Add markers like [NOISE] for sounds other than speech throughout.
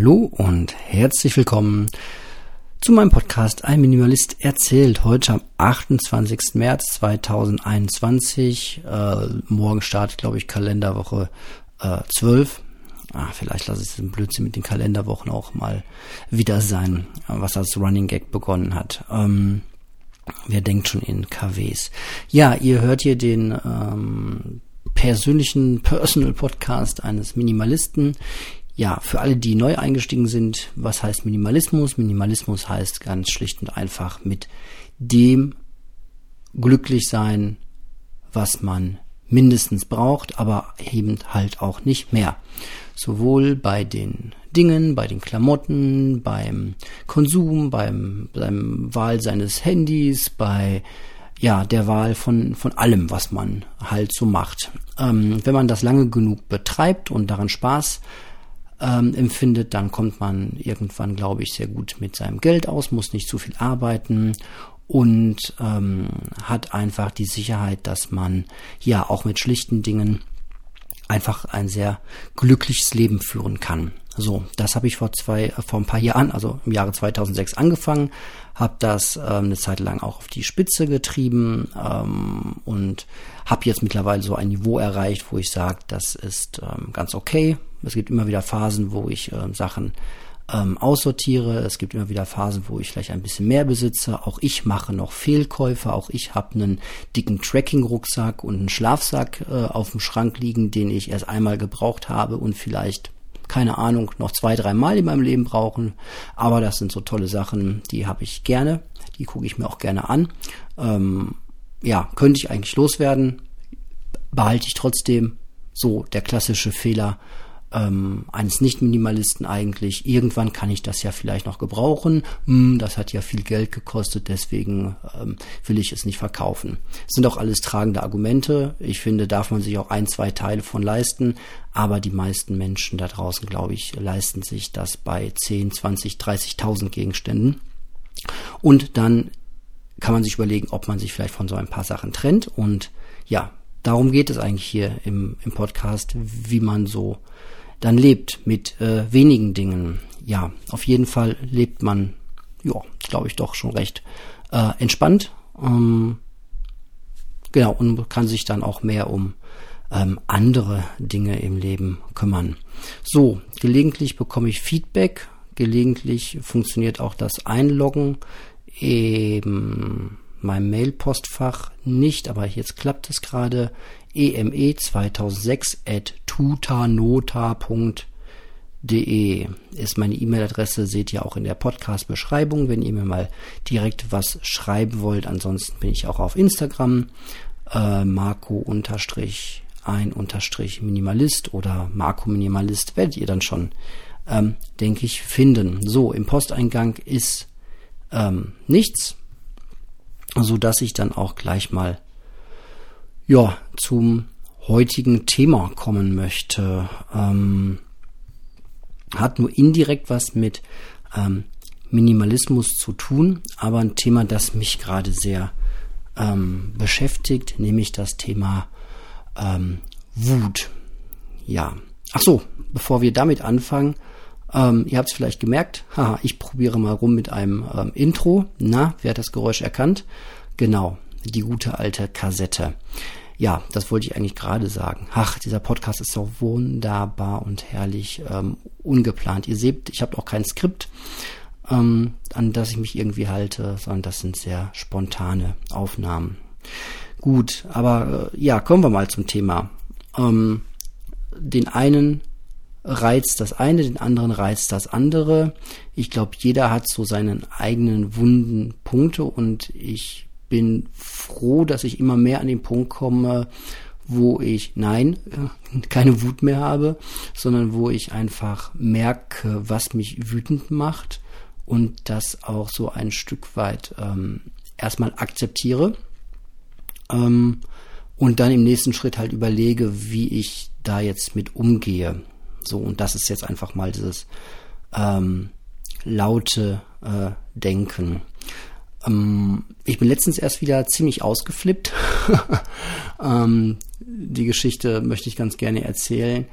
Hallo und herzlich willkommen zu meinem Podcast Ein Minimalist erzählt. Heute am 28. März 2021. Äh, morgen startet, glaube ich, Kalenderwoche äh, 12. Ah, vielleicht lasse ich den Blödsinn mit den Kalenderwochen auch mal wieder sein, was als Running Gag begonnen hat. Ähm, wer denkt schon in KWs? Ja, ihr hört hier den ähm, persönlichen Personal Podcast eines Minimalisten ja, für alle, die neu eingestiegen sind, was heißt Minimalismus? Minimalismus heißt ganz schlicht und einfach mit dem glücklich sein, was man mindestens braucht, aber eben halt auch nicht mehr. Sowohl bei den Dingen, bei den Klamotten, beim Konsum, beim, beim Wahl seines Handys, bei ja, der Wahl von, von allem, was man halt so macht. Ähm, wenn man das lange genug betreibt und daran Spaß ähm, empfindet, dann kommt man irgendwann, glaube ich, sehr gut mit seinem Geld aus, muss nicht zu viel arbeiten und ähm, hat einfach die Sicherheit, dass man ja auch mit schlichten Dingen einfach ein sehr glückliches Leben führen kann. So, das habe ich vor zwei, äh, vor ein paar Jahren, also im Jahre 2006 angefangen, habe das ähm, eine Zeit lang auch auf die Spitze getrieben ähm, und habe jetzt mittlerweile so ein Niveau erreicht, wo ich sage, das ist ähm, ganz okay. Es gibt immer wieder Phasen, wo ich ähm, Sachen ähm, aussortiere. Es gibt immer wieder Phasen, wo ich vielleicht ein bisschen mehr besitze. Auch ich mache noch Fehlkäufe. Auch ich habe einen dicken Tracking-Rucksack und einen Schlafsack äh, auf dem Schrank liegen, den ich erst einmal gebraucht habe und vielleicht keine Ahnung, noch zwei, drei Mal in meinem Leben brauchen. Aber das sind so tolle Sachen, die habe ich gerne. Die gucke ich mir auch gerne an. Ähm, ja, könnte ich eigentlich loswerden. Behalte ich trotzdem so der klassische Fehler ähm, eines Nicht-Minimalisten eigentlich. Irgendwann kann ich das ja vielleicht noch gebrauchen. Hm, das hat ja viel Geld gekostet, deswegen ähm, will ich es nicht verkaufen. Das sind auch alles tragende Argumente. Ich finde, darf man sich auch ein, zwei Teile von leisten. Aber die meisten Menschen da draußen, glaube ich, leisten sich das bei 10, 20, 30.000 Gegenständen. Und dann kann man sich überlegen, ob man sich vielleicht von so ein paar Sachen trennt. Und ja, darum geht es eigentlich hier im, im Podcast, wie man so dann lebt mit äh, wenigen Dingen. Ja, auf jeden Fall lebt man, ja, glaube ich doch schon recht äh, entspannt. Ähm, genau, und kann sich dann auch mehr um ähm, andere Dinge im Leben kümmern. So, gelegentlich bekomme ich Feedback, gelegentlich funktioniert auch das Einloggen eben meinem Mailpostfach nicht, aber jetzt klappt es gerade eme2006 at tutanota.de ist meine E-Mail-Adresse, seht ihr auch in der Podcast-Beschreibung, wenn ihr mir mal direkt was schreiben wollt. Ansonsten bin ich auch auf Instagram, äh, Marco ein unterstrich Minimalist oder Marco Minimalist werdet ihr dann schon, ähm, denke ich, finden. So, im Posteingang ist ähm, nichts, so dass ich dann auch gleich mal ja, zum heutigen Thema kommen möchte. Ähm, hat nur indirekt was mit ähm, Minimalismus zu tun, aber ein Thema, das mich gerade sehr ähm, beschäftigt, nämlich das Thema ähm, Wut. Ja. Ach so, bevor wir damit anfangen, ähm, ihr habt es vielleicht gemerkt, haha, ich probiere mal rum mit einem ähm, Intro. Na, wer hat das Geräusch erkannt? Genau, die gute alte Kassette ja, das wollte ich eigentlich gerade sagen. Ach, dieser Podcast ist so wunderbar und herrlich ähm, ungeplant. Ihr seht, ich habe auch kein Skript, ähm, an das ich mich irgendwie halte, sondern das sind sehr spontane Aufnahmen. Gut, aber äh, ja, kommen wir mal zum Thema. Ähm, den einen reizt das eine, den anderen reizt das andere. Ich glaube, jeder hat so seinen eigenen wunden Punkte und ich bin froh, dass ich immer mehr an den Punkt komme, wo ich nein, keine Wut mehr habe, sondern wo ich einfach merke, was mich wütend macht und das auch so ein Stück weit ähm, erstmal akzeptiere ähm, und dann im nächsten Schritt halt überlege, wie ich da jetzt mit umgehe. So, und das ist jetzt einfach mal dieses ähm, laute äh, Denken. Ähm, ich bin letztens erst wieder ziemlich ausgeflippt. [LAUGHS] ähm, die Geschichte möchte ich ganz gerne erzählen.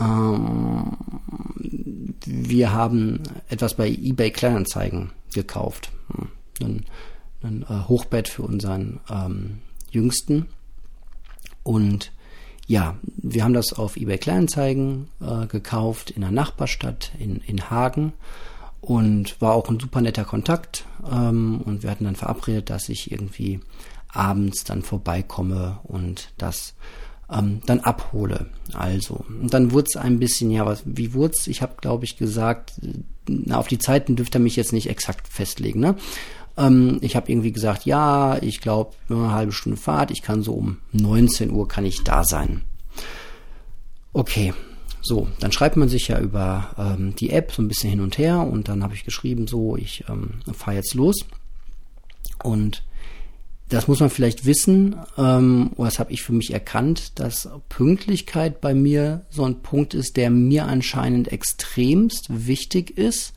Ähm, wir haben etwas bei eBay Kleinanzeigen gekauft. Ein, ein äh, Hochbett für unseren ähm, Jüngsten. Und ja, wir haben das auf eBay Kleinanzeigen äh, gekauft in der Nachbarstadt in, in Hagen und war auch ein super netter Kontakt. Ähm, und wir hatten dann verabredet, dass ich irgendwie abends dann vorbeikomme und das ähm, dann abhole. Also, und dann wurde es ein bisschen, ja, was, wie wurde es? Ich habe, glaube ich, gesagt, na, auf die Zeiten dürfte er mich jetzt nicht exakt festlegen. Ne? Ähm, ich habe irgendwie gesagt, ja, ich glaube, eine halbe Stunde Fahrt, ich kann so um 19 Uhr kann ich da sein. Okay, so, dann schreibt man sich ja über ähm, die App so ein bisschen hin und her und dann habe ich geschrieben, so, ich ähm, fahre jetzt los. Und das muss man vielleicht wissen, ähm, oder das habe ich für mich erkannt, dass Pünktlichkeit bei mir so ein Punkt ist, der mir anscheinend extremst wichtig ist.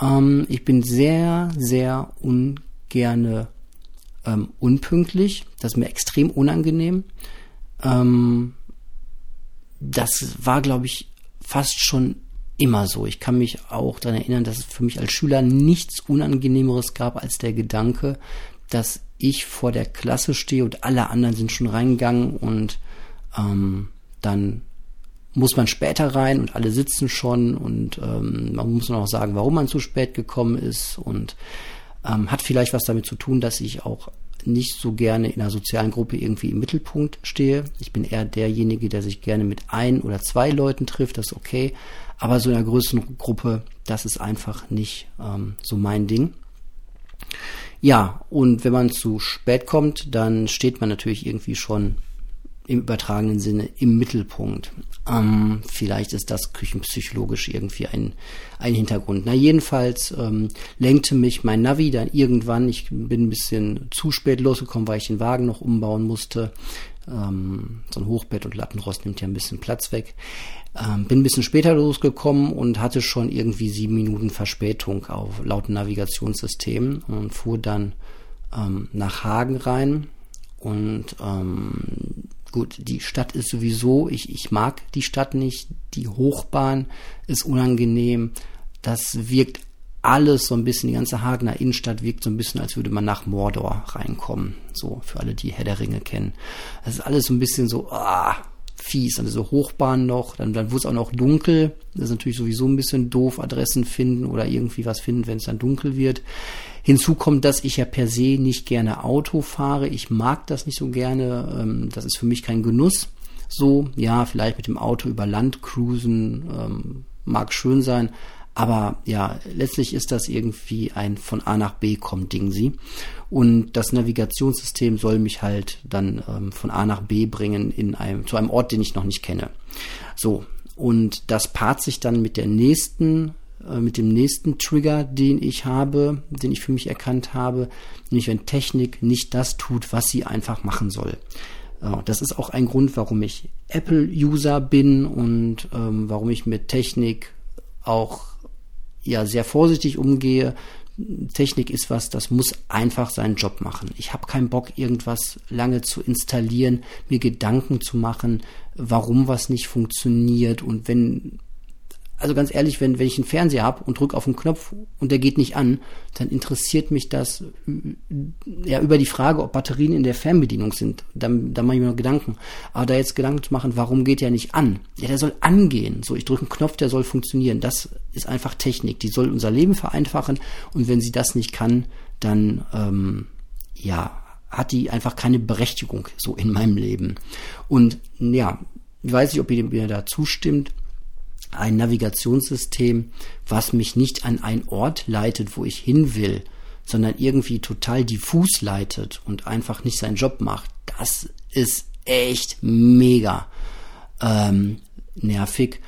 Ähm, ich bin sehr, sehr ungerne ähm, unpünktlich. Das ist mir extrem unangenehm. Ähm, das war, glaube ich, fast schon immer so. Ich kann mich auch daran erinnern, dass es für mich als Schüler nichts Unangenehmeres gab als der Gedanke, dass ich vor der Klasse stehe und alle anderen sind schon reingegangen und ähm, dann muss man später rein und alle sitzen schon und ähm, man muss noch sagen, warum man zu spät gekommen ist und ähm, hat vielleicht was damit zu tun, dass ich auch nicht so gerne in einer sozialen Gruppe irgendwie im Mittelpunkt stehe. Ich bin eher derjenige, der sich gerne mit ein oder zwei Leuten trifft, das ist okay. Aber so in einer größeren Gruppe, das ist einfach nicht ähm, so mein Ding. Ja, und wenn man zu spät kommt, dann steht man natürlich irgendwie schon im übertragenen Sinne im Mittelpunkt. Ähm, vielleicht ist das küchenpsychologisch irgendwie ein, ein Hintergrund. Na, jedenfalls ähm, lenkte mich mein Navi dann irgendwann. Ich bin ein bisschen zu spät losgekommen, weil ich den Wagen noch umbauen musste. Ähm, so ein Hochbett und Lattenrost nimmt ja ein bisschen Platz weg. Ähm, bin ein bisschen später losgekommen und hatte schon irgendwie sieben Minuten Verspätung auf laut Navigationssystem und fuhr dann ähm, nach Hagen rein. Und ähm, gut, die Stadt ist sowieso, ich, ich mag die Stadt nicht, die Hochbahn ist unangenehm, das wirkt alles so ein bisschen, die ganze Hagener Innenstadt wirkt so ein bisschen, als würde man nach Mordor reinkommen. So, für alle, die Herr der Ringe kennen. Das ist alles so ein bisschen so, ah, fies. Dann diese Hochbahn noch, dann, dann wurde es auch noch dunkel. Das ist natürlich sowieso ein bisschen doof, Adressen finden oder irgendwie was finden, wenn es dann dunkel wird. Hinzu kommt, dass ich ja per se nicht gerne Auto fahre. Ich mag das nicht so gerne. Ähm, das ist für mich kein Genuss. So, ja, vielleicht mit dem Auto über Land cruisen ähm, mag schön sein. Aber ja, letztlich ist das irgendwie ein von A nach B kommt Ding sie. Und das Navigationssystem soll mich halt dann ähm, von A nach B bringen in einem, zu einem Ort, den ich noch nicht kenne. So. Und das paart sich dann mit der nächsten mit dem nächsten Trigger, den ich habe, den ich für mich erkannt habe, nämlich wenn Technik nicht das tut, was sie einfach machen soll. Äh, das ist auch ein Grund, warum ich Apple-User bin und ähm, warum ich mit Technik auch ja sehr vorsichtig umgehe. Technik ist was, das muss einfach seinen Job machen. Ich habe keinen Bock, irgendwas lange zu installieren, mir Gedanken zu machen, warum was nicht funktioniert und wenn also ganz ehrlich, wenn, wenn ich einen Fernseher habe und drücke auf den Knopf und der geht nicht an, dann interessiert mich das ja über die Frage, ob Batterien in der Fernbedienung sind. Dann, dann mache ich mir noch Gedanken. Aber da jetzt Gedanken zu machen, warum geht der nicht an? Ja, der soll angehen. So, ich drücke einen Knopf, der soll funktionieren. Das ist einfach Technik. Die soll unser Leben vereinfachen. Und wenn sie das nicht kann, dann ähm, ja, hat die einfach keine Berechtigung so in meinem Leben. Und ja, ich weiß nicht, ob ihr mir da zustimmt ein Navigationssystem, was mich nicht an einen Ort leitet, wo ich hin will, sondern irgendwie total diffus leitet und einfach nicht seinen Job macht, das ist echt mega ähm, nervig.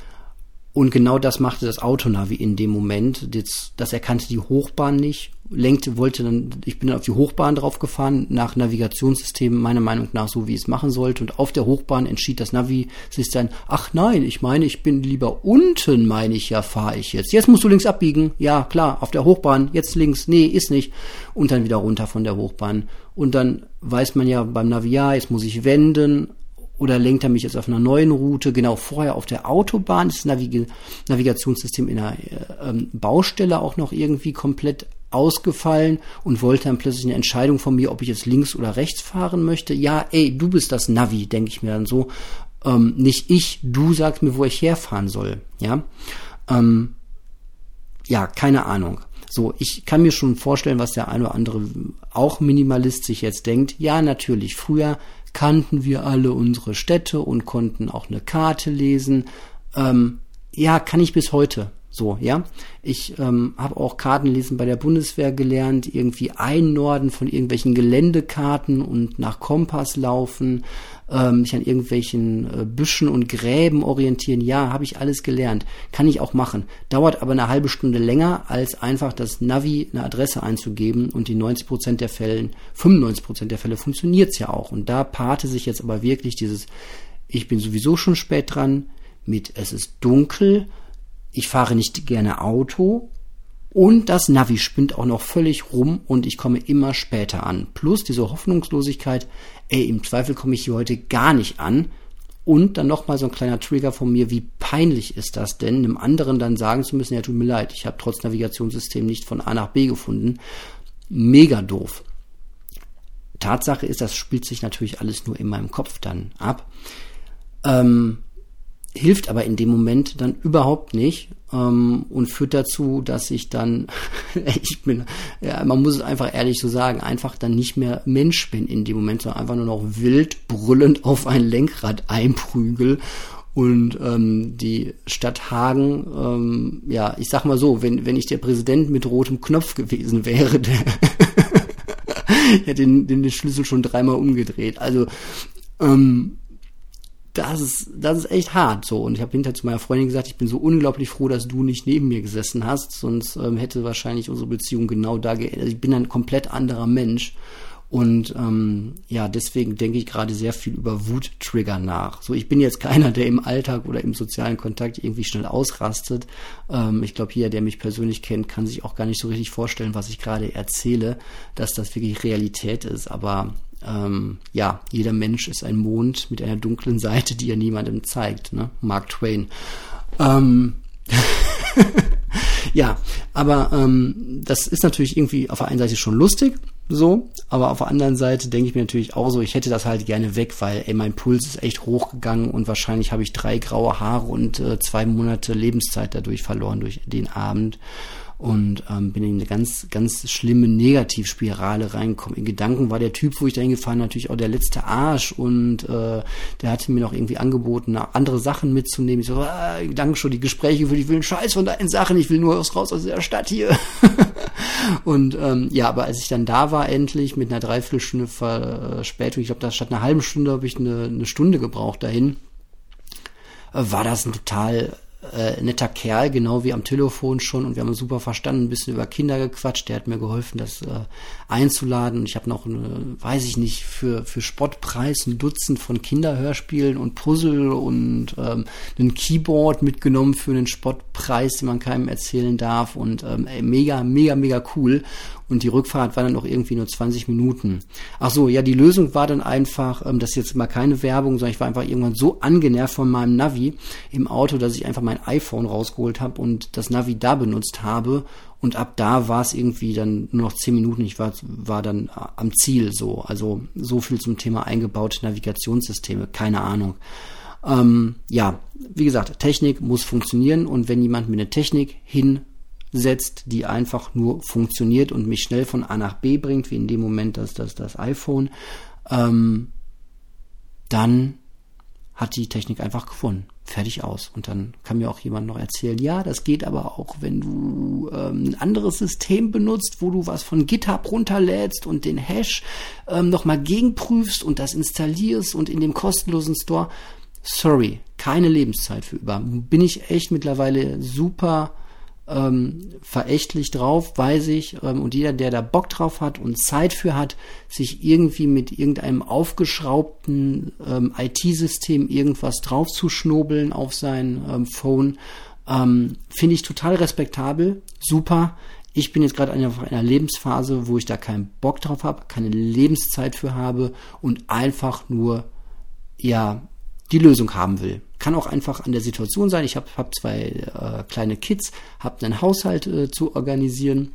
Und genau das machte das Autonavi in dem Moment. Das, das erkannte die Hochbahn nicht, lenkte, wollte dann, ich bin dann auf die Hochbahn drauf gefahren, nach Navigationssystem meiner Meinung nach so, wie es machen sollte. Und auf der Hochbahn entschied das Navi-System, ach nein, ich meine, ich bin lieber unten, meine ich ja, fahre ich jetzt. Jetzt musst du links abbiegen. Ja, klar, auf der Hochbahn, jetzt links. Nee, ist nicht. Und dann wieder runter von der Hochbahn. Und dann weiß man ja beim Navi, ja, jetzt muss ich wenden oder lenkt er mich jetzt auf einer neuen Route? Genau vorher auf der Autobahn ist das Navig Navigationssystem in einer äh, ähm, Baustelle auch noch irgendwie komplett ausgefallen und wollte dann plötzlich eine Entscheidung von mir, ob ich jetzt links oder rechts fahren möchte. Ja, ey, du bist das Navi, denke ich mir dann so. Ähm, nicht ich, du sagst mir, wo ich herfahren soll. Ja, ähm, ja, keine Ahnung. So, ich kann mir schon vorstellen, was der eine oder andere auch Minimalist sich jetzt denkt. Ja, natürlich, früher kannten wir alle unsere Städte und konnten auch eine Karte lesen. Ähm, ja, kann ich bis heute. So, ja. Ich ähm, habe auch Kartenlesen bei der Bundeswehr gelernt, irgendwie einnorden von irgendwelchen Geländekarten und nach Kompass laufen, ähm, mich an irgendwelchen äh, Büschen und Gräben orientieren. Ja, habe ich alles gelernt. Kann ich auch machen. Dauert aber eine halbe Stunde länger, als einfach das Navi eine Adresse einzugeben und die 90 Prozent der Fällen, 95 Prozent der Fälle funktioniert's ja auch. Und da paarte sich jetzt aber wirklich dieses, ich bin sowieso schon spät dran, mit es ist dunkel, ich fahre nicht gerne Auto und das Navi spinnt auch noch völlig rum und ich komme immer später an. Plus diese Hoffnungslosigkeit, ey, im Zweifel komme ich hier heute gar nicht an. Und dann nochmal so ein kleiner Trigger von mir, wie peinlich ist das denn, einem anderen dann sagen zu müssen, ja, tut mir leid, ich habe trotz Navigationssystem nicht von A nach B gefunden. Mega doof. Tatsache ist, das spielt sich natürlich alles nur in meinem Kopf dann ab. Ähm, hilft aber in dem Moment dann überhaupt nicht ähm, und führt dazu, dass ich dann, [LAUGHS] ich bin, ja, man muss es einfach ehrlich so sagen, einfach dann nicht mehr Mensch bin in dem Moment, sondern einfach nur noch wild brüllend auf ein Lenkrad einprügel und ähm, die Stadt Hagen, ähm, ja, ich sag mal so, wenn, wenn ich der Präsident mit rotem Knopf gewesen wäre, [LAUGHS] der hätte den, den Schlüssel schon dreimal umgedreht. Also ähm, das ist, das ist echt hart so. Und ich habe hinterher zu meiner Freundin gesagt, ich bin so unglaublich froh, dass du nicht neben mir gesessen hast, sonst ähm, hätte wahrscheinlich unsere Beziehung genau da geendet. Also ich bin ein komplett anderer Mensch. Und ähm, ja, deswegen denke ich gerade sehr viel über Wuttrigger nach. So, ich bin jetzt [LAUGHS] keiner, der im Alltag oder im sozialen Kontakt irgendwie schnell ausrastet. Ähm, ich glaube, jeder, der mich persönlich kennt, kann sich auch gar nicht so richtig vorstellen, was ich gerade erzähle, dass das wirklich Realität ist. Aber ähm, ja, jeder Mensch ist ein Mond mit einer dunklen Seite, die er niemandem zeigt. Ne? Mark Twain. Ähm, [LAUGHS] ja, aber ähm, das ist natürlich irgendwie auf der einen Seite schon lustig, so, aber auf der anderen Seite denke ich mir natürlich auch so, ich hätte das halt gerne weg, weil ey, mein Puls ist echt hochgegangen und wahrscheinlich habe ich drei graue Haare und äh, zwei Monate Lebenszeit dadurch verloren durch den Abend und ähm, bin in eine ganz, ganz schlimme Negativspirale reingekommen. In Gedanken war der Typ, wo ich da hingefahren natürlich auch der letzte Arsch und äh, der hatte mir noch irgendwie angeboten, andere Sachen mitzunehmen. Ich so, ah, danke schon, die Gespräche für ich will einen Scheiß von deinen Sachen, ich will nur raus aus der Stadt hier. [LAUGHS] und ähm, ja, aber als ich dann da war, endlich mit einer Dreiviertelstunde Verspätung, ich glaube, da statt einer halben Stunde habe ich eine, eine Stunde gebraucht dahin, äh, war das ein total äh, netter Kerl, genau wie am Telefon schon. Und wir haben uns super verstanden, ein bisschen über Kinder gequatscht, der hat mir geholfen, das äh, einzuladen. Und ich habe noch, eine, weiß ich nicht, für, für Spottpreis ein Dutzend von Kinderhörspielen und Puzzle und ähm, ein Keyboard mitgenommen für einen Spottpreis, den man keinem erzählen darf. Und ähm, mega, mega, mega cool und die Rückfahrt war dann noch irgendwie nur 20 Minuten. Ach so, ja, die Lösung war dann einfach, ähm, das ist jetzt mal keine Werbung, sondern ich war einfach irgendwann so angenervt von meinem Navi im Auto, dass ich einfach mein iPhone rausgeholt habe und das Navi da benutzt habe und ab da war es irgendwie dann nur noch 10 Minuten, ich war, war dann am Ziel so. Also so viel zum Thema eingebaute Navigationssysteme, keine Ahnung. Ähm, ja, wie gesagt, Technik muss funktionieren und wenn jemand mir eine Technik hin setzt, die einfach nur funktioniert und mich schnell von A nach B bringt, wie in dem Moment das, das, das iPhone, ähm, dann hat die Technik einfach gewonnen. Fertig aus. Und dann kann mir auch jemand noch erzählen, ja, das geht aber auch, wenn du ähm, ein anderes System benutzt, wo du was von GitHub runterlädst und den Hash ähm, nochmal gegenprüfst und das installierst und in dem kostenlosen Store. Sorry, keine Lebenszeit für über. Bin ich echt mittlerweile super ähm, verächtlich drauf, weiß ich. Ähm, und jeder, der da Bock drauf hat und Zeit für hat, sich irgendwie mit irgendeinem aufgeschraubten ähm, IT-System irgendwas draufzuschnobeln auf sein ähm, Phone, ähm, finde ich total respektabel, super. Ich bin jetzt gerade in einer Lebensphase, wo ich da keinen Bock drauf habe, keine Lebenszeit für habe und einfach nur ja die Lösung haben will. Kann auch einfach an der Situation sein. Ich habe hab zwei äh, kleine Kids, habe einen Haushalt äh, zu organisieren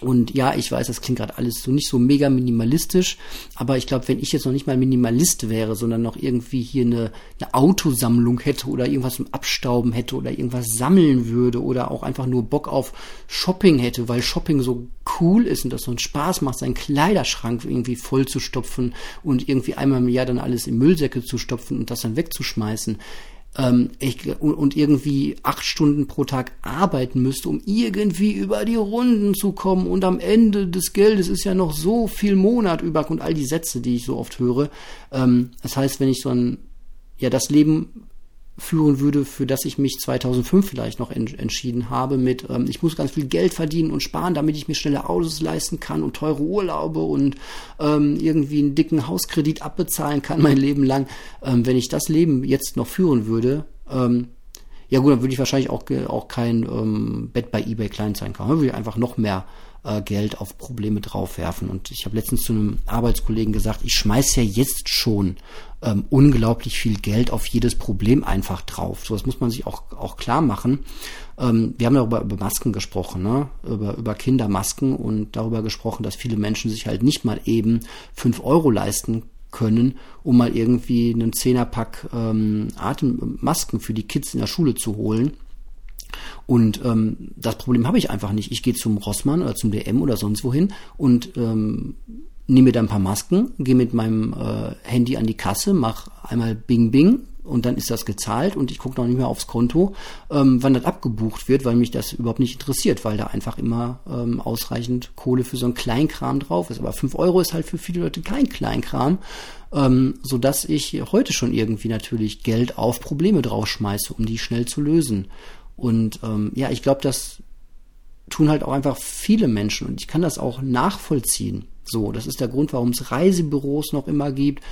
und ja, ich weiß, das klingt gerade alles so nicht so mega minimalistisch, aber ich glaube, wenn ich jetzt noch nicht mal Minimalist wäre, sondern noch irgendwie hier eine, eine Autosammlung hätte oder irgendwas zum Abstauben hätte oder irgendwas sammeln würde oder auch einfach nur Bock auf Shopping hätte, weil Shopping so cool ist und das so einen Spaß macht, seinen Kleiderschrank irgendwie voll zu stopfen und irgendwie einmal im Jahr dann alles in Müllsäcke zu stopfen und das dann wegzuschmeißen ähm, ich, und irgendwie acht Stunden pro Tag arbeiten müsste, um irgendwie über die Runden zu kommen und am Ende des Geldes ist ja noch so viel Monat über und all die Sätze, die ich so oft höre. Ähm, das heißt, wenn ich so ein, ja, das Leben führen würde, für das ich mich 2005 vielleicht noch en entschieden habe mit, ähm, ich muss ganz viel Geld verdienen und sparen, damit ich mir schnelle Autos leisten kann und teure Urlaube und ähm, irgendwie einen dicken Hauskredit abbezahlen kann mein Leben lang. Ähm, wenn ich das Leben jetzt noch führen würde, ähm, ja gut, dann würde ich wahrscheinlich auch, auch kein ähm, Bett bei eBay Kleinzeigen kaufen. Dann würde ich einfach noch mehr äh, Geld auf Probleme draufwerfen. Und ich habe letztens zu einem Arbeitskollegen gesagt, ich schmeiß ja jetzt schon ähm, unglaublich viel Geld auf jedes Problem einfach drauf. So, das muss man sich auch, auch klar machen. Ähm, wir haben darüber über Masken gesprochen, ne? über, über Kindermasken und darüber gesprochen, dass viele Menschen sich halt nicht mal eben fünf Euro leisten können, um mal irgendwie einen Zehnerpack ähm, Atemmasken für die Kids in der Schule zu holen. Und ähm, das Problem habe ich einfach nicht. Ich gehe zum Rossmann oder zum DM oder sonst wohin und ähm, nehme mir da ein paar Masken, gehe mit meinem äh, Handy an die Kasse, mach einmal Bing Bing und dann ist das gezahlt und ich gucke noch nicht mehr aufs Konto, ähm, wann das abgebucht wird, weil mich das überhaupt nicht interessiert, weil da einfach immer ähm, ausreichend Kohle für so einen Kleinkram drauf ist. Aber fünf Euro ist halt für viele Leute kein Kleinkram, ähm, so dass ich heute schon irgendwie natürlich Geld auf Probleme draufschmeiße, um die schnell zu lösen. Und ähm, ja, ich glaube, das tun halt auch einfach viele Menschen und ich kann das auch nachvollziehen. So, das ist der Grund, warum es Reisebüros noch immer gibt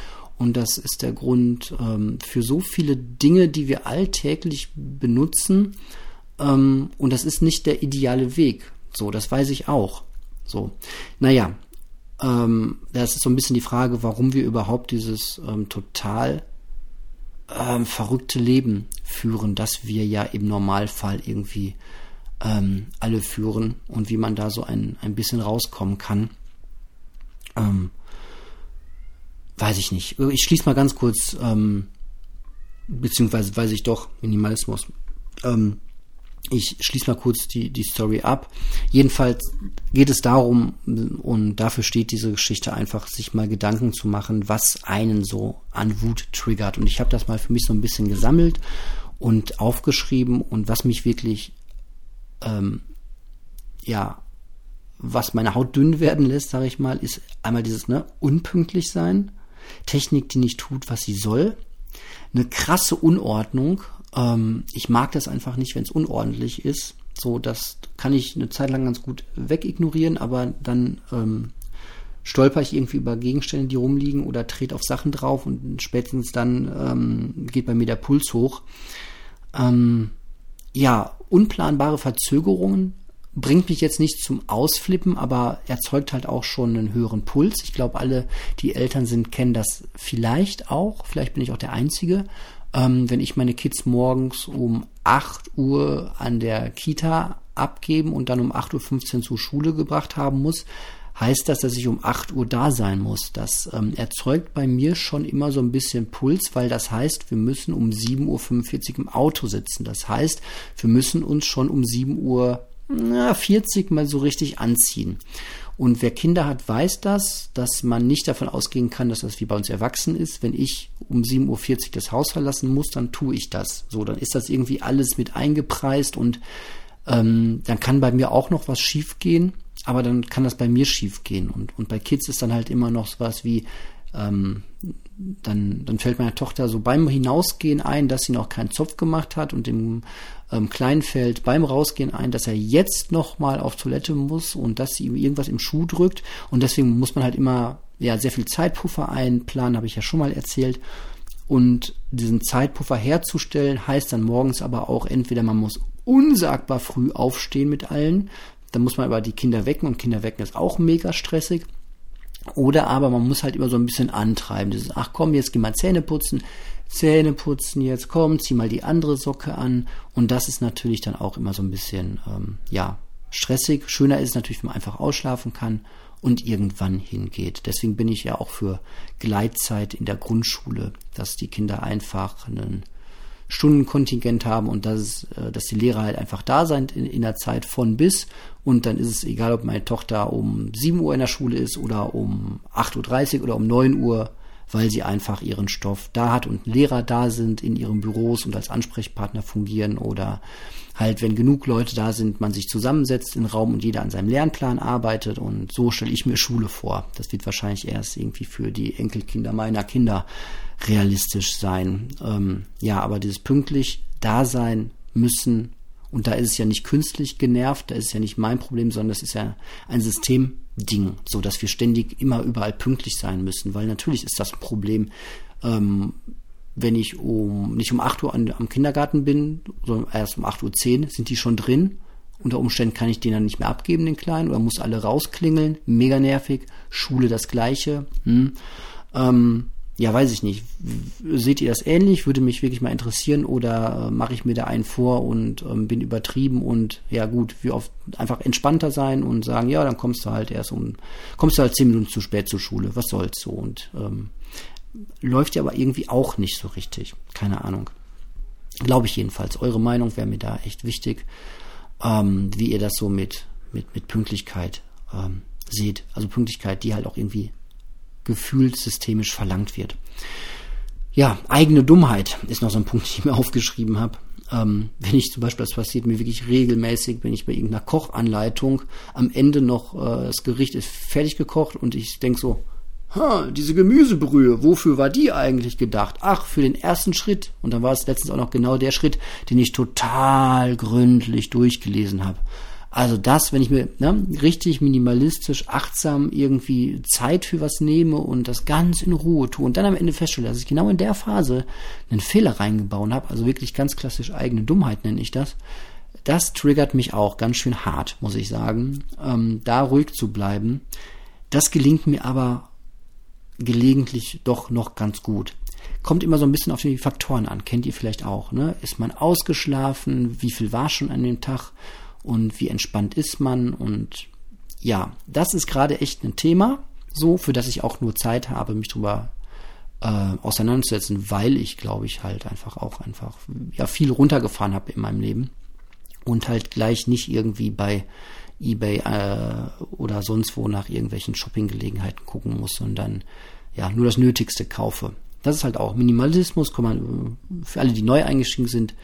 und das ist der Grund ähm, für so viele Dinge, die wir alltäglich benutzen. Ähm, und das ist nicht der ideale Weg. So, das weiß ich auch. So, naja, ähm, das ist so ein bisschen die Frage, warum wir überhaupt dieses ähm, total ähm, verrückte Leben führen, das wir ja im Normalfall irgendwie ähm, alle führen und wie man da so ein, ein bisschen rauskommen kann. Ähm, weiß ich nicht. Ich schließe mal ganz kurz, ähm, beziehungsweise weiß ich doch, Minimalismus. Ähm, ich schließe mal kurz die, die Story ab. Jedenfalls geht es darum, und dafür steht diese Geschichte einfach, sich mal Gedanken zu machen, was einen so an Wut triggert. Und ich habe das mal für mich so ein bisschen gesammelt und aufgeschrieben und was mich wirklich, ähm, ja, was meine Haut dünn werden lässt, sage ich mal, ist einmal dieses ne, unpünktlich sein, Technik, die nicht tut, was sie soll, eine krasse Unordnung, ähm, ich mag das einfach nicht, wenn es unordentlich ist. So, das kann ich eine Zeit lang ganz gut wegignorieren, aber dann ähm, stolper ich irgendwie über Gegenstände, die rumliegen oder trete auf Sachen drauf und spätestens dann ähm, geht bei mir der Puls hoch. Ähm, ja, unplanbare Verzögerungen bringt mich jetzt nicht zum Ausflippen, aber erzeugt halt auch schon einen höheren Puls. Ich glaube, alle, die Eltern sind, kennen das vielleicht auch. Vielleicht bin ich auch der Einzige ähm, wenn ich meine Kids morgens um 8 Uhr an der Kita abgeben und dann um 8.15 Uhr zur Schule gebracht haben muss, heißt das, dass ich um 8 Uhr da sein muss. Das ähm, erzeugt bei mir schon immer so ein bisschen Puls, weil das heißt, wir müssen um 7.45 Uhr im Auto sitzen. Das heißt, wir müssen uns schon um 7 Uhr na, 40 mal so richtig anziehen. Und wer Kinder hat, weiß das, dass man nicht davon ausgehen kann, dass das wie bei uns erwachsen ist. Wenn ich um 7.40 Uhr das Haus verlassen muss, dann tue ich das. So, dann ist das irgendwie alles mit eingepreist und ähm, dann kann bei mir auch noch was schiefgehen, aber dann kann das bei mir schiefgehen. Und, und bei Kids ist dann halt immer noch sowas wie, ähm, dann, dann fällt meiner Tochter so beim Hinausgehen ein, dass sie noch keinen Zopf gemacht hat und dem ähm, Kleinen fällt beim Rausgehen ein, dass er jetzt noch mal auf Toilette muss und dass sie ihm irgendwas im Schuh drückt. Und deswegen muss man halt immer ja sehr viel Zeitpuffer einplanen, habe ich ja schon mal erzählt. Und diesen Zeitpuffer herzustellen heißt dann morgens aber auch entweder man muss unsagbar früh aufstehen mit allen, dann muss man aber die Kinder wecken und Kinder wecken ist auch mega stressig Oder aber man muss halt immer so ein bisschen antreiben. Dieses, ach komm, jetzt geh mal Zähne putzen, Zähne putzen, jetzt komm, zieh mal die andere Socke an. Und das ist natürlich dann auch immer so ein bisschen, ähm, ja, stressig. Schöner ist es natürlich, wenn man einfach ausschlafen kann und irgendwann hingeht. Deswegen bin ich ja auch für Gleitzeit in der Grundschule, dass die Kinder einfach einen Stundenkontingent haben und dass, äh, dass die Lehrer halt einfach da sind in, in der Zeit von bis. Und dann ist es egal, ob meine Tochter um 7 Uhr in der Schule ist oder um 8.30 Uhr oder um 9 Uhr, weil sie einfach ihren Stoff da hat und Lehrer da sind in ihren Büros und als Ansprechpartner fungieren oder halt, wenn genug Leute da sind, man sich zusammensetzt in Raum und jeder an seinem Lernplan arbeitet und so stelle ich mir Schule vor. Das wird wahrscheinlich erst irgendwie für die Enkelkinder meiner Kinder realistisch sein. Ähm, ja, aber dieses pünktlich da sein müssen und da ist es ja nicht künstlich genervt, da ist es ja nicht mein Problem, sondern das ist ja ein Systemding, so dass wir ständig immer überall pünktlich sein müssen, weil natürlich ist das ein Problem, ähm, wenn ich um nicht um 8 Uhr an, am Kindergarten bin, sondern erst um 8.10 Uhr sind die schon drin. Unter Umständen kann ich den dann nicht mehr abgeben, den Kleinen, oder muss alle rausklingeln. Mega nervig. Schule das gleiche. Hm. Ähm, ja, weiß ich nicht. Seht ihr das ähnlich? Würde mich wirklich mal interessieren oder äh, mache ich mir da einen vor und ähm, bin übertrieben und ja gut, wie oft einfach entspannter sein und sagen, ja, dann kommst du halt erst um, kommst du halt zehn Minuten zu spät zur Schule, was soll's so und ähm, läuft ja aber irgendwie auch nicht so richtig. Keine Ahnung. Glaube ich jedenfalls. Eure Meinung wäre mir da echt wichtig, ähm, wie ihr das so mit, mit, mit Pünktlichkeit ähm, seht. Also Pünktlichkeit, die halt auch irgendwie gefühlt systemisch verlangt wird. Ja, eigene Dummheit ist noch so ein Punkt, den ich mir [LAUGHS] aufgeschrieben habe. Ähm, wenn ich zum Beispiel, das passiert mir wirklich regelmäßig, wenn ich bei irgendeiner Kochanleitung am Ende noch, äh, das Gericht ist fertig gekocht und ich denke so, ha, diese Gemüsebrühe, wofür war die eigentlich gedacht? Ach, für den ersten Schritt. Und dann war es letztens auch noch genau der Schritt, den ich total gründlich durchgelesen habe. Also das, wenn ich mir ne, richtig minimalistisch, achtsam irgendwie Zeit für was nehme und das ganz in Ruhe tue und dann am Ende feststelle, dass ich genau in der Phase einen Fehler reingebaut habe, also wirklich ganz klassisch eigene Dummheit nenne ich das, das triggert mich auch ganz schön hart, muss ich sagen, ähm, da ruhig zu bleiben. Das gelingt mir aber gelegentlich doch noch ganz gut. Kommt immer so ein bisschen auf die Faktoren an, kennt ihr vielleicht auch. Ne? Ist man ausgeschlafen? Wie viel war schon an dem Tag? Und wie entspannt ist man und ja, das ist gerade echt ein Thema, so für das ich auch nur Zeit habe, mich drüber äh, auseinanderzusetzen, weil ich glaube ich halt einfach auch einfach ja viel runtergefahren habe in meinem Leben und halt gleich nicht irgendwie bei eBay äh, oder sonst wo nach irgendwelchen Shoppinggelegenheiten gucken muss, sondern ja nur das Nötigste kaufe. Das ist halt auch Minimalismus, kann man für alle, die neu eingestiegen sind,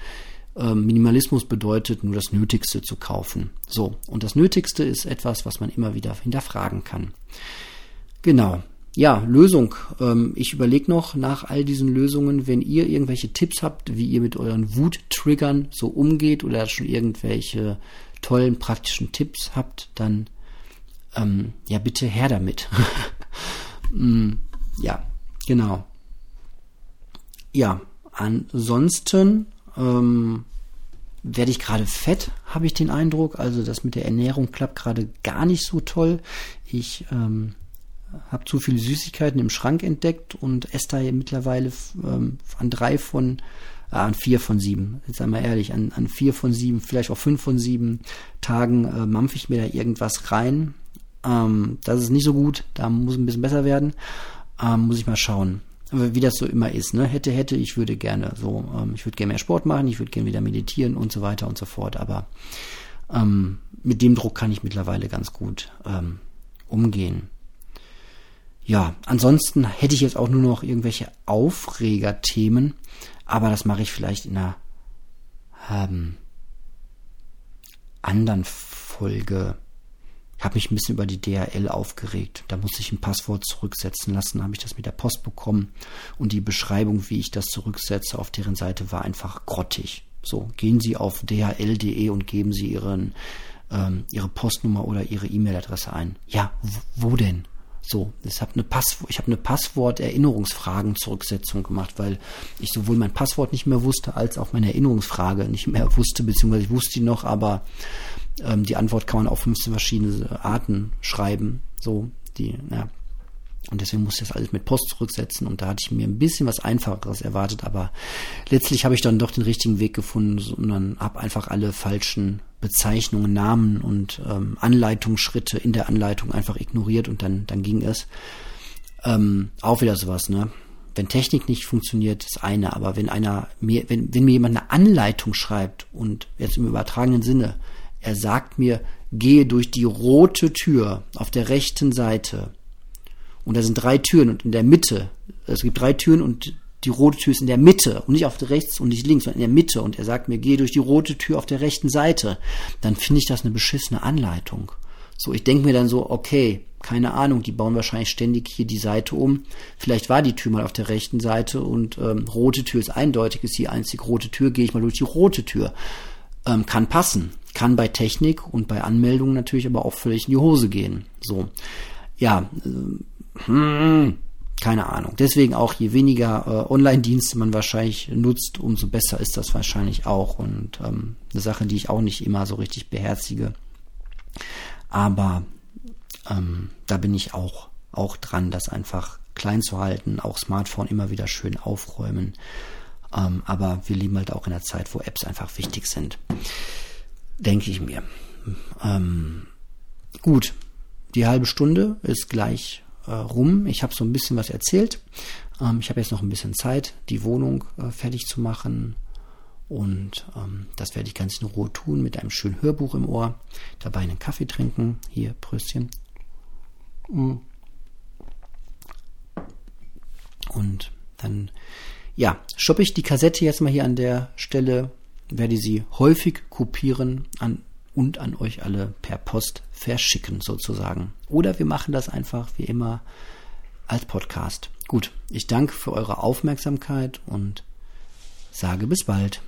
Minimalismus bedeutet, nur das Nötigste zu kaufen. So, und das Nötigste ist etwas, was man immer wieder hinterfragen kann. Genau. Ja, Lösung. Ähm, ich überlege noch nach all diesen Lösungen, wenn ihr irgendwelche Tipps habt, wie ihr mit euren Wut-Triggern so umgeht oder schon irgendwelche tollen praktischen Tipps habt, dann ähm, ja bitte her damit. [LAUGHS] mm, ja, genau. Ja, ansonsten ähm, werde ich gerade fett, habe ich den Eindruck. Also das mit der Ernährung klappt gerade gar nicht so toll. Ich ähm, habe zu viele Süßigkeiten im Schrank entdeckt und esse da mittlerweile ähm, an drei von, äh, an vier von sieben, jetzt einmal ehrlich, an, an vier von sieben, vielleicht auch fünf von sieben Tagen äh, mampfe ich mir da irgendwas rein. Ähm, das ist nicht so gut, da muss ein bisschen besser werden. Ähm, muss ich mal schauen wie das so immer ist, ne? Hätte, hätte, ich würde gerne so, ähm, ich würde gerne mehr Sport machen, ich würde gerne wieder meditieren und so weiter und so fort, aber ähm, mit dem Druck kann ich mittlerweile ganz gut ähm, umgehen. Ja, ansonsten hätte ich jetzt auch nur noch irgendwelche Aufregerthemen, aber das mache ich vielleicht in einer ähm, anderen Folge habe mich ein bisschen über die DHL aufgeregt. Da musste ich ein Passwort zurücksetzen lassen, habe ich das mit der Post bekommen und die Beschreibung, wie ich das zurücksetze auf deren Seite war einfach grottig. So, gehen Sie auf dhl.de und geben Sie Ihren, ähm, Ihre Postnummer oder Ihre E-Mail-Adresse ein. Ja, wo denn? So, ich habe eine ich habe eine Passwort-Erinnerungsfragen-Zurücksetzung gemacht, weil ich sowohl mein Passwort nicht mehr wusste, als auch meine Erinnerungsfrage nicht mehr wusste, beziehungsweise ich wusste die noch, aber ähm, die Antwort kann man auf 15 verschiedene Arten schreiben. So, die, ja. Und deswegen musste ich das alles mit Post zurücksetzen und da hatte ich mir ein bisschen was Einfacheres erwartet, aber letztlich habe ich dann doch den richtigen Weg gefunden und dann habe einfach alle falschen Bezeichnungen, Namen und ähm, Anleitungsschritte in der Anleitung einfach ignoriert und dann, dann ging es. Ähm, auch wieder sowas, ne? Wenn Technik nicht funktioniert, ist eine, aber wenn einer mir, wenn, wenn mir jemand eine Anleitung schreibt und jetzt im übertragenen Sinne, er sagt mir, gehe durch die rote Tür auf der rechten Seite, und da sind drei Türen und in der Mitte, es gibt drei Türen und die rote Tür ist in der Mitte und nicht auf der rechts und nicht links, sondern in der Mitte und er sagt mir, geh durch die rote Tür auf der rechten Seite, dann finde ich das eine beschissene Anleitung. So, ich denke mir dann so, okay, keine Ahnung, die bauen wahrscheinlich ständig hier die Seite um. Vielleicht war die Tür mal auf der rechten Seite und ähm, rote Tür ist eindeutig, ist die einzig rote Tür, gehe ich mal durch die rote Tür. Ähm, kann passen. Kann bei Technik und bei Anmeldungen natürlich aber auch völlig in die Hose gehen. So. Ja, äh, hm, keine Ahnung. Deswegen auch, je weniger äh, Online-Dienste man wahrscheinlich nutzt, umso besser ist das wahrscheinlich auch. Und ähm, eine Sache, die ich auch nicht immer so richtig beherzige. Aber ähm, da bin ich auch, auch dran, das einfach klein zu halten, auch Smartphone immer wieder schön aufräumen. Ähm, aber wir leben halt auch in einer Zeit, wo Apps einfach wichtig sind. Denke ich mir. Ähm, gut, die halbe Stunde ist gleich äh, rum. Ich habe so ein bisschen was erzählt. Ähm, ich habe jetzt noch ein bisschen Zeit, die Wohnung äh, fertig zu machen. Und ähm, das werde ich ganz in Ruhe tun mit einem schönen Hörbuch im Ohr. Dabei einen Kaffee trinken. Hier, Pröstchen. Mm. Und dann, ja, shoppe ich die Kassette jetzt mal hier an der Stelle. Werde sie häufig kopieren an und an euch alle per Post verschicken sozusagen. Oder wir machen das einfach wie immer als Podcast. Gut, ich danke für eure Aufmerksamkeit und sage bis bald.